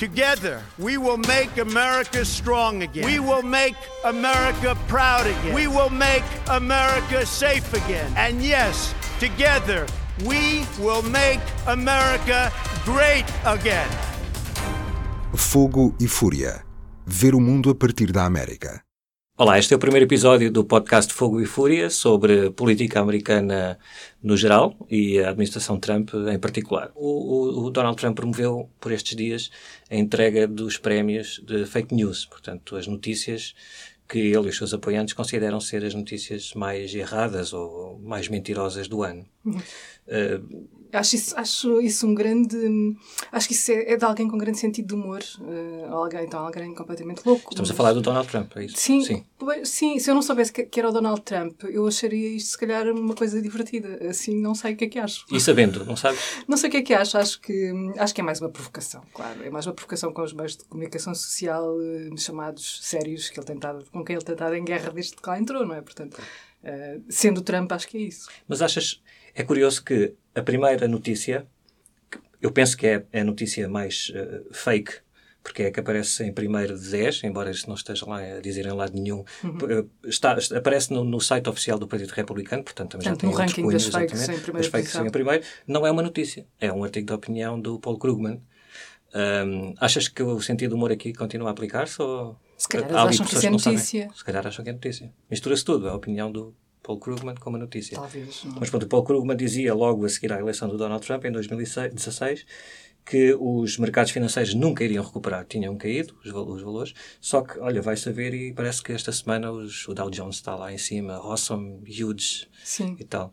Together, we will make America strong again. We will make America proud again. We will make America safe again. And yes, together, we will make America great again. Fogo e Fúria. Ver o mundo a partir da América. Olá, este é o primeiro episódio do podcast Fogo e Fúria sobre política americana no geral e a administração Trump em particular. O, o, o, Donald Trump promoveu por estes dias a entrega dos prémios de fake news, portanto, as notícias que ele e os seus apoiantes consideram ser as notícias mais erradas ou mais mentirosas do ano. Uh, Acho isso, acho isso um grande. Acho que isso é, é de alguém com grande sentido de humor. Uh, alguém, então, alguém completamente louco. Estamos mas... a falar do Donald Trump, é isso? Sim, sim. sim se eu não soubesse que, que, era o Donald Trump, eu acharia isto, se calhar, uma coisa divertida. Assim, não sei o que é que acho. E sabendo, não sabes? Não sei o que é que acho. Acho que, acho que é mais uma provocação, claro. É mais uma provocação com os meios de comunicação social uh, chamados sérios que ele tentava, com quem ele tentava em guerra desde que lá entrou, não é? Portanto, uh, sendo Trump, acho que é isso. Mas achas. É curioso que a primeira notícia eu penso que é, é a notícia mais uh, fake, porque é que aparece em primeiro de 10, embora isso não esteja lá a dizer em lado nenhum. Uhum. Eh, está, aparece no, no, site oficial do Partido Republicano, portanto também portanto, já tem no ranking das fakes, em primeiro, das fakes em primeiro. Não é uma notícia, é um artigo de opinião do Paul Krugman. Um, achas que o sentido do humor aqui continua a aplicar-se? Ou... Se calhar acham que isso é notícia. Se calhar acham que é notícia. Mistura-se tudo, a opinião do Paul Krugman com uma notícia. Talvez. Não. Mas pronto, o Paul Krugman dizia logo a seguir à eleição do Donald Trump, em 2016, que os mercados financeiros nunca iriam recuperar, tinham caído os, os valores, só que, olha, vai saber e parece que esta semana os, o Dow Jones está lá em cima, awesome, huge Sim. e tal.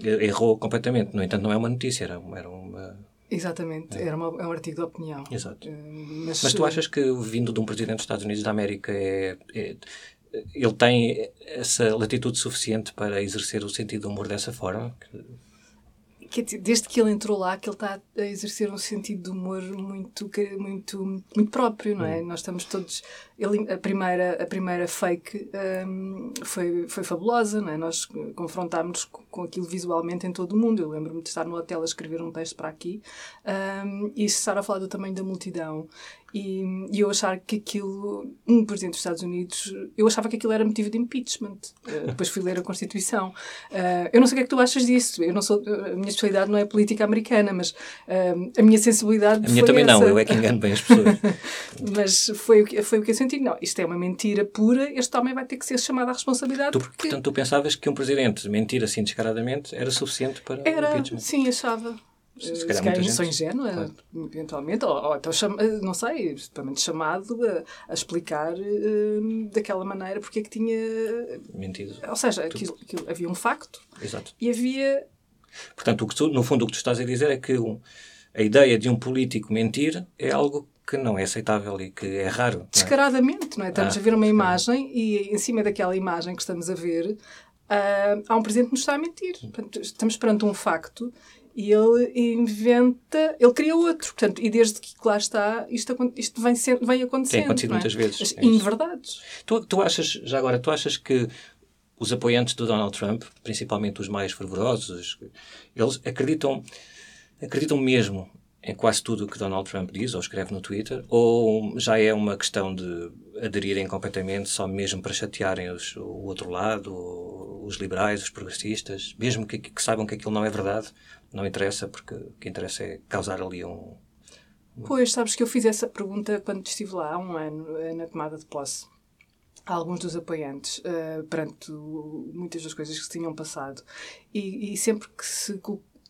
Errou completamente, no entanto não é uma notícia, era, era uma... Exatamente, é. era uma, é um artigo de opinião. Exato. Uh, mas, mas, tu achas que vindo de um presidente dos Estados Unidos da América é, é ele tem essa latitude suficiente para exercer o sentido do humor dessa forma? desde que ele entrou lá, que ele está a exercer um sentido de humor muito, muito, muito próprio, não é? Hum. Nós estamos todos. Ele, a, primeira, a primeira fake um, foi, foi fabulosa, não é? Nós confrontámos com, com aquilo visualmente em todo o mundo. Eu lembro-me de estar no hotel a escrever um texto para aqui um, e estar a falar do tamanho da multidão e, e, eu achar que aquilo, um presidente dos Estados Unidos, eu achava que aquilo era motivo de impeachment. Uh, depois fui ler a Constituição. Uh, eu não sei o que é que tu achas disso. Eu não sou, a minha especialidade não é política americana, mas uh, a minha sensibilidade. A minha também essa. não, eu é que engano bem as pessoas. mas foi o, que, foi o que eu senti. Não, isto é uma mentira pura, este homem vai ter que ser chamado à responsabilidade. Tu, porque... Portanto, tu pensavas que um presidente mentir assim descaradamente era suficiente para era, impeachment? Sim, achava se calhar, se calhar sou ingênua, claro. eventualmente, ou, ou então, chama, não sei, pelo menos chamado a, a explicar uh, daquela maneira porque é que tinha. Mentido. Ou seja, aquilo, aquilo, havia um facto Exato. e havia. Portanto, o que tu, no fundo, o que tu estás a dizer é que um, a ideia de um político mentir é algo que não é aceitável e que é raro. É? Descaradamente, não é? Estamos ah, a ver uma imagem e em cima daquela imagem que estamos a ver. Uh, há um presidente que nos está a mentir. Portanto, estamos perante um facto e ele inventa, ele cria outro. Portanto, e desde que lá está, isto, isto vem, sendo, vem acontecendo. Tem acontecido é? muitas vezes. As é inverdades. Tu, tu achas, já agora, tu achas que os apoiantes do Donald Trump, principalmente os mais fervorosos, eles acreditam, acreditam mesmo em quase tudo o que Donald Trump diz ou escreve no Twitter, ou já é uma questão de aderirem completamente só mesmo para chatearem os, o outro lado, os liberais, os progressistas, mesmo que, que saibam que aquilo não é verdade, não interessa, porque o que interessa é causar ali um. Pois, sabes que eu fiz essa pergunta quando estive lá há um ano, eh, na tomada de posse, alguns dos apoiantes, uh, perante muitas das coisas que se tinham passado. E, e sempre que se,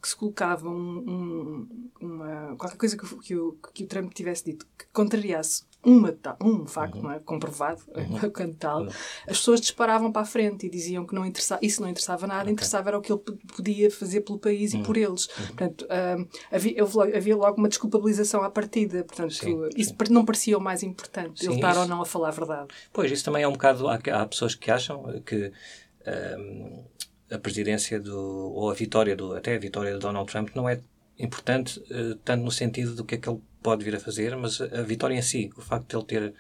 que se colocava um, um, uma, qualquer coisa que, que, o, que o Trump tivesse dito que contrariasse uma, um facto uhum. não é? comprovado, uhum. quando tal, uhum. as pessoas disparavam para a frente e diziam que não interessava, isso não interessava nada, okay. interessava era o que ele podia fazer pelo país e por uhum. eles. Uhum. Portanto, um, havia, havia logo uma desculpabilização à partida. Portanto, sim, isso sim. não parecia o mais importante, sim, ele estar isso. ou não a falar a verdade. Pois, isso também é um bocado. Há, há pessoas que acham que. Um, a presidência do, ou a vitória do, até a vitória de Donald Trump não é importante uh, tanto no sentido do que é que ele pode vir a fazer, mas a, vitória em si, o facto de ele ter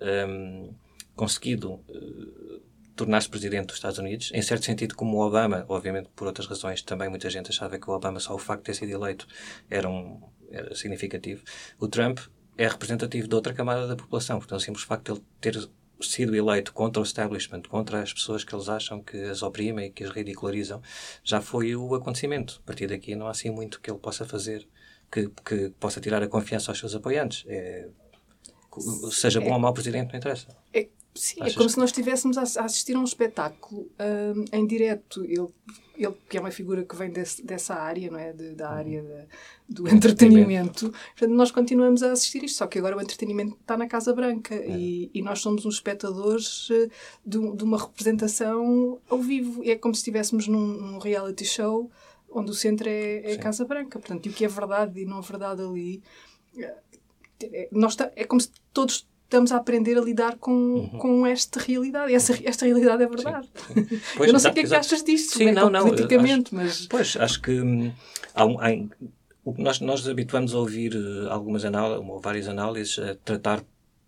um, ehm, conseguido uh, tornar-se presidente dos Estados Unidos, em certo sentido como o Obama, obviamente por outras razões também muita gente achava que o Obama só o facto de ter sido eleito era, um, era significativo. O Trump é representativo de outra camada da população. Portanto, o simples facto de ele ter sido eleito contra o establishment, contra as pessoas que eles acham que as oprimem e que as ridicularizam, já foi o acontecimento. A partir daqui não há assim muito que ele possa fazer que, que possa tirar a confiança aos seus apoiantes. É, seja bom é, ou mau presidente, não interessa. É, sim, é Achas? é como se nós estivéssemos a, assistir a um espetáculo um, em direto. Ele, ele, que é uma figura que vem desse, dessa área, não é? De, da área de, do entretenimento. Portanto, nós continuamos a assistir isto, só que agora o entretenimento está na Casa Branca é. e, e, nós somos uns espectadores eh, de, de, uma representação ao vivo. É como se estivéssemos num, num reality show onde o centro é, é a Casa Branca. Portanto, e o que é verdade e não verdade ali. É, é nós tá, é como se todos estamos a aprender a lidar com, uhum. com esta realidade. E essa, esta realidade é verdade. Sim, sim. Pois, eu não sei o que é que achas disto, sim, não, não, politicamente, acho, mas... Pois, acho que hum, há, um, há, nós, nós habituamos a ouvir uh, algumas análises, ou várias análises, a tratar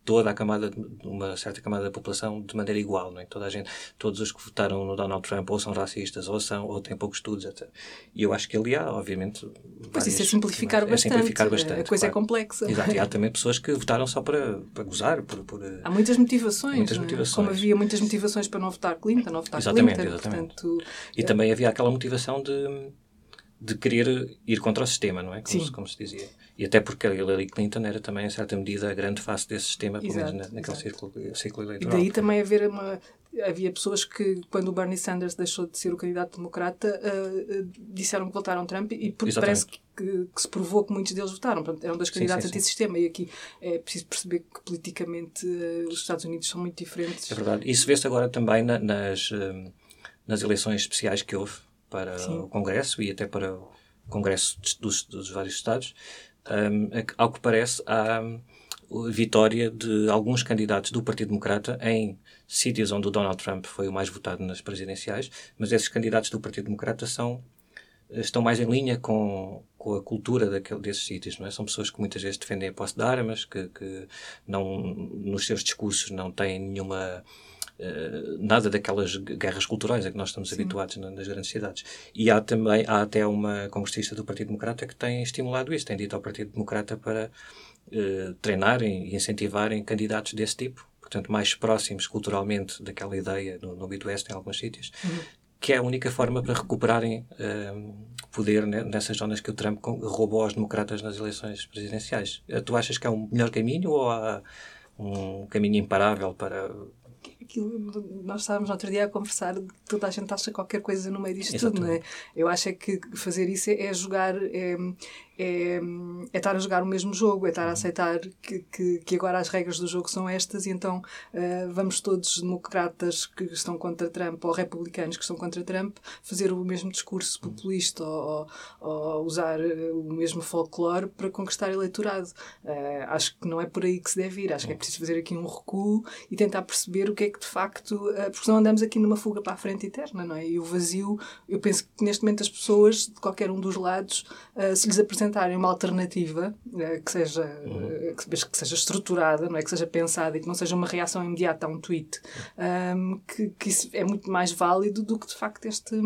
toda a camada, uma certa camada da população de maneira igual, não é? Toda a gente, todos os que votaram no Donald Trump ou são racistas ou são ou têm poucos estudos, etc. E eu acho que ali há, obviamente, Pois isso é simplificar é bastante. simplificar bastante. A coisa é claro. é complexa. Exato, e há também pessoas que votaram só para, para gozar, por, por Há muitas motivações, muitas motivações. Como havia muitas motivações para não votar Clinton, não votar exatamente, Clinton. Exatamente. Portanto, e é... também havia aquela motivação de de querer ir contra o sistema, não é? Como, se, como se dizia. E até porque a Hillary Clinton era também, em certa medida, a grande face desse sistema, pelo menos na, naquele círculo, círculo eleitoral. E daí também haver uma. Havia pessoas que, quando o Bernie Sanders deixou de ser o candidato democrata, uh, uh, disseram que votaram Trump e porque parece que, que, que, se provou que muitos deles votaram. Portanto, eram dois candidatos antissistema. E aqui é preciso perceber que politicamente uh, os Estados Unidos são muito diferentes. É verdade. Isso vê-se agora também na, nas, nas eleições especiais que houve para Sim. o Congresso e até para o Congresso dos, dos vários Estados, um, ao que parece, há hum, vitória de alguns candidatos do Partido Democrata em sítios onde o Donald Trump foi o mais votado nas presidenciais, mas esses candidatos do Partido Democrata são estão mais em linha com, com a cultura daquele, desses sítios, não é? São pessoas que muitas vezes defendem a posse de armas, que, que não, nos seus discursos não têm nenhuma eh, nada daquelas guerras culturais a que nós estamos Sim. habituados nas grandes cidades. E há também, há até uma congressista do Partido Democrata que tem estimulado isso, tem dito ao Partido Democrata para uh, treinarem e incentivarem candidatos desse tipo, portanto, mais próximos culturalmente daquela ideia no, no Midwest, em alguns sítios, uhum. que é a única forma para recuperarem uh, poder nessas zonas que o Trump roubou aos democratas nas eleições presidenciais. Tu achas que é um melhor caminho ou há um caminho imparável para aquilo, nós estávamos no outro dia a conversar, toda a gente acha qualquer coisa no meio disto Exatamente. tudo, não é? Eu acho é que fazer isso é, é jogar, é, é, é estar a jogar o mesmo jogo, é estar a aceitar que, que, que agora as regras do jogo são estas e então uh, vamos todos, democratas que estão contra Trump ou republicanos que estão contra Trump, fazer o mesmo discurso populista ou, ou, ou usar eh, o mesmo folclore para conquistar eleitorado. Uh, acho que não é por aí que se deve ir, acho que é preciso fazer aqui um recuo e tentar perceber o que é que de facto, uh, porque senão andamos aqui numa fuga para a frente eterna, não é? E o vazio, eu penso que neste momento as pessoas, de qualquer um dos lados, se lhes apresenta apresentarem uma alternativa uh, que, seja, que, que, seja estruturada, não é? que seja pensada e que não seja uma reação imediata a um tweet, ehm, que, que isso é muito mais válido do que de facto este,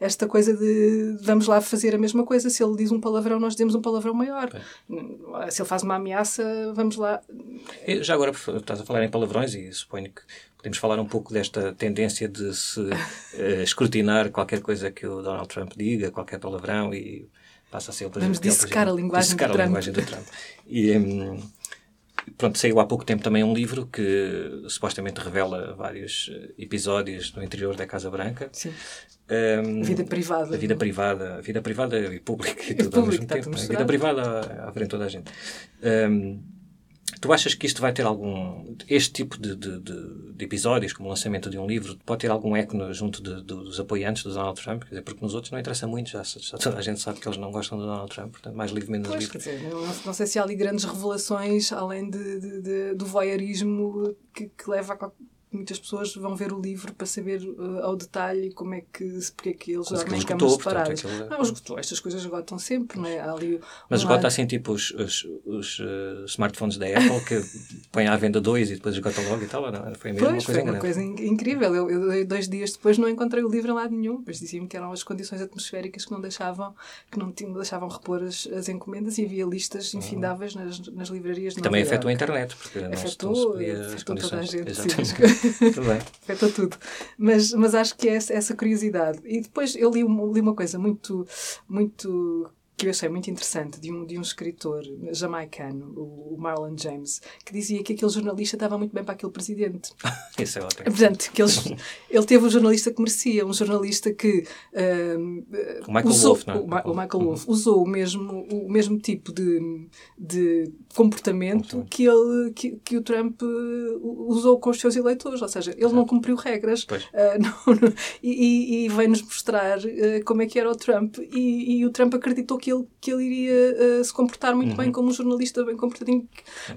esta coisa de vamos lá fazer a mesma coisa. Se ele diz um palavrão, nós dizemos um palavrão maior. É. Se ele faz uma ameaça, vamos lá. Já agora estás a falar em palavrões e suponho que podemos falar um pouco desta tendência de se uh, escrutinar qualquer coisa que o Donald Trump diga, qualquer palavrão e passa a ser o Vamos dissecar a linguagem dissecar do Trump. A linguagem do Trump. E, um, pronto, saiu há pouco tempo também um livro que supostamente revela vários eh, episódios no interior da Casa Branca. Sim. Um, vida privada. A vida privada, a vida privada e pública e tudo e ao mesmo tempo. A vida privada à frente toda a gente. Um, Tu achas que isto vai ter algum. Este tipo de, de, de, de episódios, como o lançamento de um livro, pode ter algum eco junto de, dos apoiantes do Donald Trump? Quer dizer, porque nos outros não interessa muito, já, já, toda a gente sabe que eles não gostam do Donald Trump, portanto, mais livre, menos pois, livre. Quer dizer, não, não, sei se há ali grandes revelações além do voyeurismo que, que leva a muitas pessoas vão ver o livro para saber uh, ao detalhe como é que, porque é que eles em aquilo camas portanto, separadas. aquilo Não, esgotou. Estas coisas esgotam sempre, não é? Há ali Mas um esgota lado- assim tipo os, os, os, eh, smartphones da Apple que põem à venda dois e depois esgota logo e tal. Não, foi Pois, coisa foi uma coisa in- incrível. Eu, eu, dois dias depois não encontrei o livro em lado nenhum. Depois diziam-me que eram as condições atmosféricas que não deixavam, que não tinham, deixavam repor as, as encomendas e havia listas infindáveis nas, nas livrarias de também afetou a internet, porque não se- não se Afetou, podia afetou toda a gente. sim. Muito bem. afetou tudo. Mas, mas acho que é essa, curiosidade. E depois eu li, li uma coisa muito, muito que eu achei muito interessante de um, de um escritor jamaicano, o, Marlon James, que dizia que aquele jornalista estava muito bem para aquele presidente. Isso é ótimo. Portanto, que eles, ele teve o jornalista que merecia, um jornalista que ahm, O Michael usou, Wolff, não é? o, Ma- o Michael Wolff usou o mesmo, o mesmo tipo de, de comportamento que, ele, que, que o Trump eh, usou com os seus eleitores, ou seja, ele não cumpriu regras ah, não- não- e, e, e veio-nos mostrar eh, como é que era o Trump e, e o Trump acreditou que ele, que ele iria eh, se comportar muito bem como um jornalista bem comportadinho.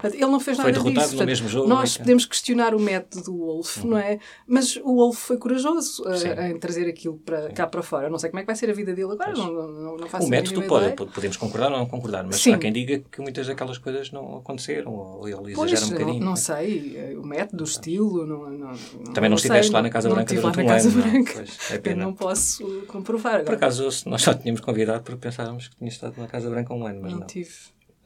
Ele não fez Uhum. Foi nada derrotado disso. no Portanto, mesmo jogo, Nós é que- podemos questionar o método do Wolf, não é? Mas o Wolf foi corajoso Sim. em trazer aquilo para, cá para fora. Não sei como é que vai ser a vida dele agora, não, não, não faço O método pode, ideia. pode- podemos concordar ou não concordar, mas Sim. há quem diga que muitas daquelas coisas não aconteceram ou ele Pois, exagera um não, bocadinho. não sei, eh, o método, o estilo, não, não, Também não sei, estiveste lá na Casa não Branca durante um ano, não é? Pois, é Eu não posso comprovar. Por Agora, acaso, se nós só tínhamos convidado porque pensávamos que tinha estado na Casa Branca um ano, mas não não, tive.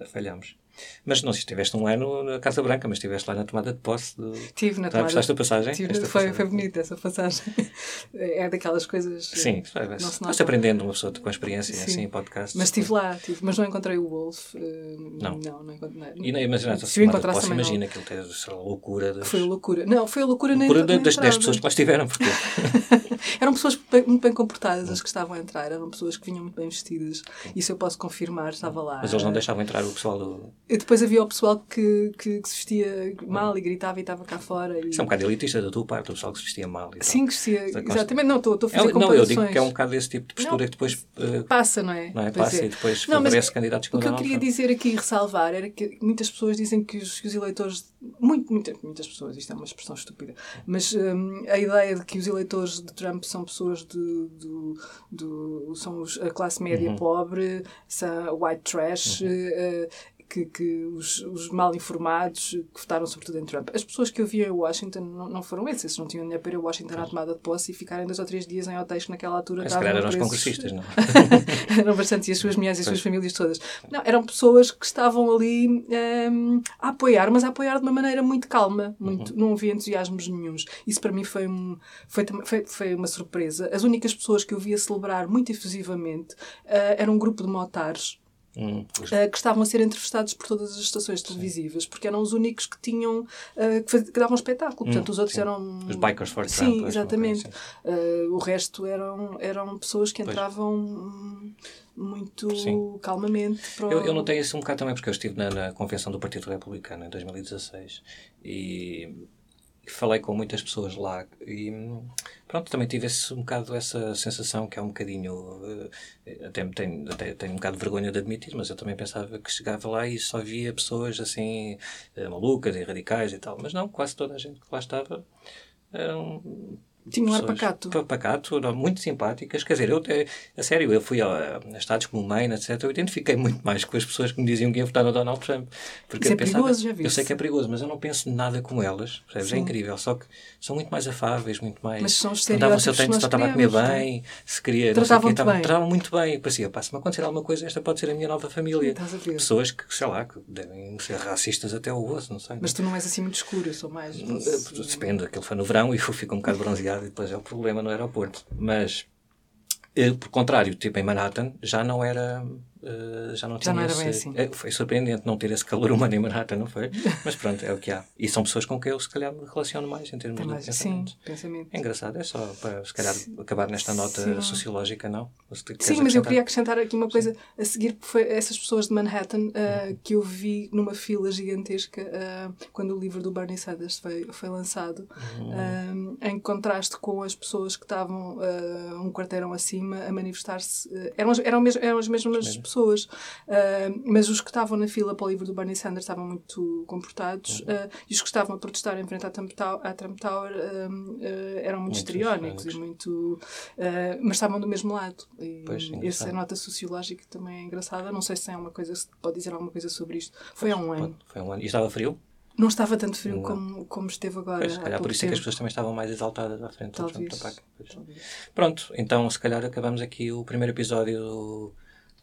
falhámos. Mas não estiveste um ano na Casa Branca, mas estiveste lá na tomada de posse. Do... Tive na Já gostaste da passagem? Tive- foi, passagem? foi bonita essa passagem. É daquelas coisas. Sim, vai. não se nota. aprendendo uma pessoa com experiência Sim. assim em podcast. Mas estive lá, tive, mas não encontrei o Wolf. eh, Não. não, não encontrei. E não imagina, Se o encontrasse não. imagina que ele teve essa loucura das, Foi a loucura. Não, foi a loucura, loucura na das 10 entrada. pessoas que lá estiveram, porque Eram pessoas muito bem comportadas as que estavam a entrar, eram pessoas que vinham muito bem vestidas. Isso eu posso confirmar, estava lá. mas eles não deixavam entrar o pessoal do. E depois havia o pessoal que, que, que se vestia mal e gritava e estava cá fora. E... Isso é um bocado elitista da tua parte, o pessoal que se vestia mal e. Sim, que se costa- Exatamente, não, estou a É, fazer não, eu comparações. digo que é um bocado esse tipo de postura Não. que depois eh, Passa, não é? não é? Passa e depois Não, favorece candidatos O como que eu queria dizer aqui e ressalvar era que muitas pessoas dizem que os, que os eleitores. Muito, muita- muitas pessoas, isto é uma expressão estúpida, mas hum, a ideia de que os eleitores de Trump são pessoas de, do, do- são os- a classe média Uhum. pobre, são white trash. eh, que, que os, os mal informados que votaram sobretudo em Trump. As pessoas que eu vi em Washington não, não foram esses, esses não tinham dinheiro para ir a Washington à tomada de posse e ficarem dois ou três dias em hotéis que naquela altura Se estavam calhar a eram os congressistas, não? eram bastante, e as suas mulheres e as suas famílias todas. Não, eram pessoas que estavam ali hum, a apoiar, mas a apoiar de uma maneira muito calma, muito, Uhum. não havia entusiasmos nenhuns. Isso para mim foi, um, foi, foi, foi uma surpresa. As únicas pessoas que eu via celebrar muito efusivamente era um grupo de motares. Hum, ah, que estavam a ser entrevistados por todas as estações televisivas, porque eram os únicos que tinham ah, que, faz- que davam espetáculo. Portanto, os outros sim. eram Os Bikers for Sim, exatamente. Uh, o resto eram, eram pessoas que Pois. entravam hum, muito Sim. calmamente para. Eu, eu notei isso um bocado também porque eu estive na, na convenção do Partido Republicano em 2016 e falei com muitas pessoas lá e pronto, também tive esse, um bocado essa sensação que é um bocadinho eh, até, tenho, até tenho um bocado de vergonha de admitir, mas eu também pensava que chegava lá e só via pessoas assim eh, malucas e radicais e tal, mas não, quase toda a gente que lá estava eram Tinha um ar pacato. pa- pacato, muito simpáticas. Quer dizer, eu, a sério, eu fui a, a estados como Maine, etc. Eu identifiquei muito mais com as pessoas que me diziam que iam votar no Donald Trump. Porque Isso eu é pensava- perigoso, já viste? Eu sei que é perigoso, mas eu não penso nada como elas. Percebes? É incrível. Só que são muito mais afáveis, muito mais. Mas são os Davam o seu estereótipos tempo, que se nós estava a comer é? bem, se queria. não sei o quê, Tratavam-te estava- bem. Tratavam muito bem. Eu parecia, pá, se me acontecer alguma coisa, esta pode ser a minha nova família. Estás a ver. Pessoas que, sei lá, que devem ser racistas até o osso, não sei. Mas tu não és assim muito escuro, eu sou mais... Eh, Depende, aquilo foi no verão e eu fico um bocado bronzeado e depois é o problema no aeroporto. Mas, eh, por contrário, tipo em Manhattan, já não era. Eh, já não Já tinha não era esse, bem assim. eh, Foi surpreendente não ter esse calor humano em Manhattan, não foi? Mas pronto, é o que há. E são pessoas com quem eu se calhar me relaciono mais em termos Tem de mais, sim, pensamento. É engraçado, é só para se calhar acabar nesta nota Sim. sociológica, não? Sim, mas eu queria acrescentar aqui uma coisa a seguir, que foi essas pessoas de Manhattan ah, que eu vi numa fila gigantesca ah, quando o livro do Bernie Sanders foi, foi lançado, ah, em contraste com as pessoas que estavam um quarteirão acima a manifestar-se. eram, eram, eram as mesmas pessoas pessoas. Uh, mas os que estavam na fila para o livro do Bernie Sanders estavam muito comportados uh, e os que estavam a protestar em frente à Trump Tower, à Trump Tower eram muito, muito histriónicos e muito. mas estavam do mesmo lado. E pois, essa nota sociológica também é engraçada. Não sei se é uma coisa, se pode dizer alguma coisa sobre isto. Foi há um ano. Foi há um ano. E estava frio? Não estava tanto frio como, como esteve agora. Pois, se calhar por isso tempo. é que as pessoas também estavam mais exaltadas à frente Talvez. Pronto, então se calhar acabamos aqui o primeiro episódio do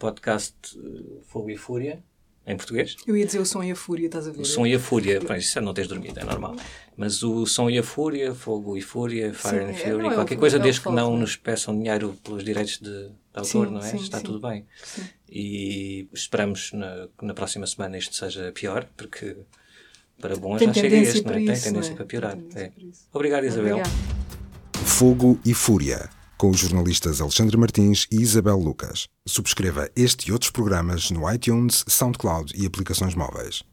podcast eh, Fogo e Fúria, em português. Eu ia dizer o som e a fúria, estás a ver? O som e a fúria, pronto, isso não tens dormido, é normal. Mas o som e a fúria, fogo e fúria, fire sim, and é, fury, é, qualquer é coisa, desde que não nos peçam dinheiro pelos direitos de, de autor, sim, não é? Sim, Está tudo bem. E esperamos na, na próxima semana isto seja pior, porque para bom tem já chega este, não é? Tem tendência é? para piorar. É. Obrigado, Isabel. Obrigado. Fogo e Fúria, com os jornalistas Alexandre Martins e Isabel Lucas. Subscreva este e outros programas no iTunes, SoundCloud e aplicações móveis.